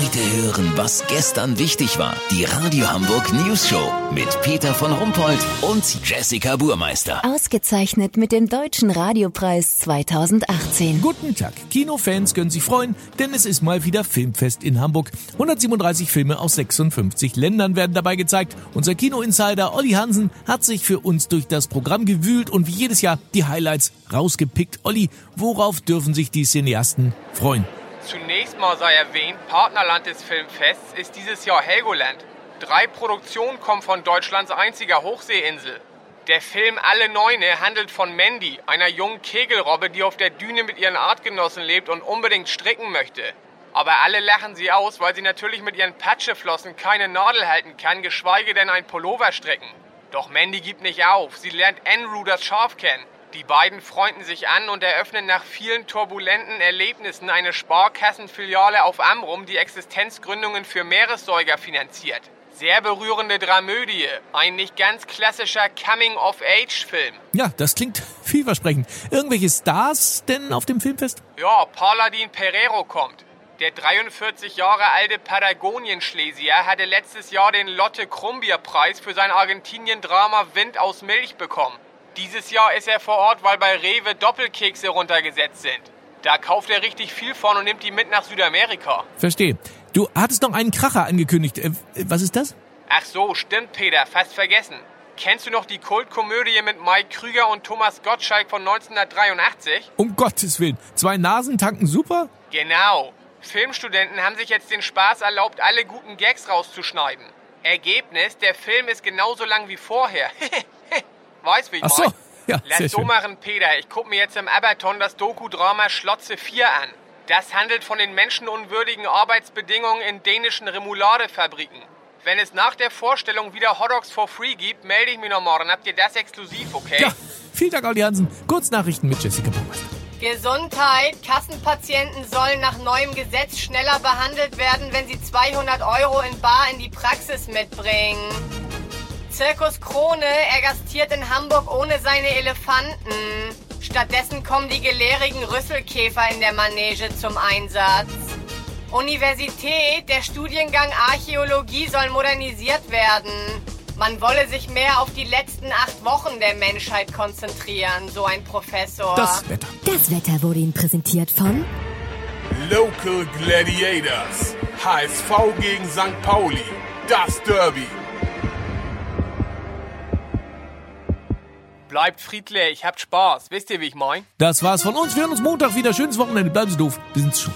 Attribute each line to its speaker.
Speaker 1: Heute hören, was gestern wichtig war. Die Radio Hamburg News Show mit Peter von Rumpold und Jessica Burmeister.
Speaker 2: Ausgezeichnet mit dem Deutschen Radiopreis 2018.
Speaker 3: Guten Tag. Kinofans können sich freuen, denn es ist mal wieder Filmfest in Hamburg. 137 Filme aus 56 Ländern werden dabei gezeigt. Unser Kino-Insider Olli Hansen hat sich für uns durch das Programm gewühlt und wie jedes Jahr die Highlights rausgepickt. Olli, worauf dürfen sich die Cineasten freuen?
Speaker 4: Zunächst mal sei erwähnt, Partnerland des Filmfests ist dieses Jahr Helgoland. Drei Produktionen kommen von Deutschlands einziger Hochseeinsel. Der Film Alle Neune handelt von Mandy, einer jungen Kegelrobbe, die auf der Düne mit ihren Artgenossen lebt und unbedingt stricken möchte. Aber alle lachen sie aus, weil sie natürlich mit ihren Patscheflossen keine Nadel halten kann, geschweige denn ein Pullover stricken. Doch Mandy gibt nicht auf. Sie lernt Enru das Schaf kennen. Die beiden freunden sich an und eröffnen nach vielen turbulenten Erlebnissen eine Sparkassenfiliale auf Amrum, die Existenzgründungen für Meeressäuger finanziert. Sehr berührende Dramödie, ein nicht ganz klassischer Coming-of-Age-Film.
Speaker 3: Ja, das klingt vielversprechend. Irgendwelche Stars denn auf dem Filmfest?
Speaker 4: Ja, Paladin Pereiro kommt. Der 43 Jahre alte Patagonien-Schlesier hatte letztes Jahr den Lotte Krumbier-Preis für sein Argentinien-Drama Wind aus Milch bekommen. Dieses Jahr ist er vor Ort, weil bei Rewe Doppelkekse runtergesetzt sind. Da kauft er richtig viel von und nimmt die mit nach Südamerika.
Speaker 3: Verstehe. Du hattest noch einen Kracher angekündigt. Äh, was ist das?
Speaker 4: Ach so, stimmt, Peter, fast vergessen. Kennst du noch die Kultkomödie mit Mike Krüger und Thomas Gottschalk von 1983?
Speaker 3: Um Gottes Willen. Zwei Nasen tanken super?
Speaker 4: Genau. Filmstudenten haben sich jetzt den Spaß erlaubt, alle guten Gags rauszuschneiden. Ergebnis, der Film ist genauso lang wie vorher. Weißt, wie ich
Speaker 3: Ach so.
Speaker 4: mein?
Speaker 3: Ja,
Speaker 4: Lass so machen, Peter. Ich guck mir jetzt im Aberton das Doku-Drama Schlotze 4 an. Das handelt von den menschenunwürdigen Arbeitsbedingungen in dänischen Remouladefabriken. Wenn es nach der Vorstellung wieder Hotdogs for free gibt, melde ich mich noch morgen. Habt ihr das exklusiv, okay?
Speaker 3: Ja, vielen Dank, Olli Hansen. Kurznachrichten mit Jessica Baumeister.
Speaker 5: Gesundheit. Kassenpatienten sollen nach neuem Gesetz schneller behandelt werden, wenn sie 200 Euro in Bar in die Praxis mitbringen. Zirkus Krone, er gastiert in Hamburg ohne seine Elefanten. Stattdessen kommen die gelehrigen Rüsselkäfer in der Manege zum Einsatz. Universität, der Studiengang Archäologie soll modernisiert werden. Man wolle sich mehr auf die letzten acht Wochen der Menschheit konzentrieren, so ein Professor.
Speaker 3: Das Wetter.
Speaker 2: Das Wetter wurde Ihnen präsentiert von
Speaker 6: Local Gladiators. HSV gegen St. Pauli. Das Derby.
Speaker 4: Bleibt friedlich, habt Spaß. Wisst ihr, wie ich mein?
Speaker 3: Das war's von uns. Wir hören uns Montag wieder. Schönes Wochenende. Bleiben Sie doof. Wir sind's schon.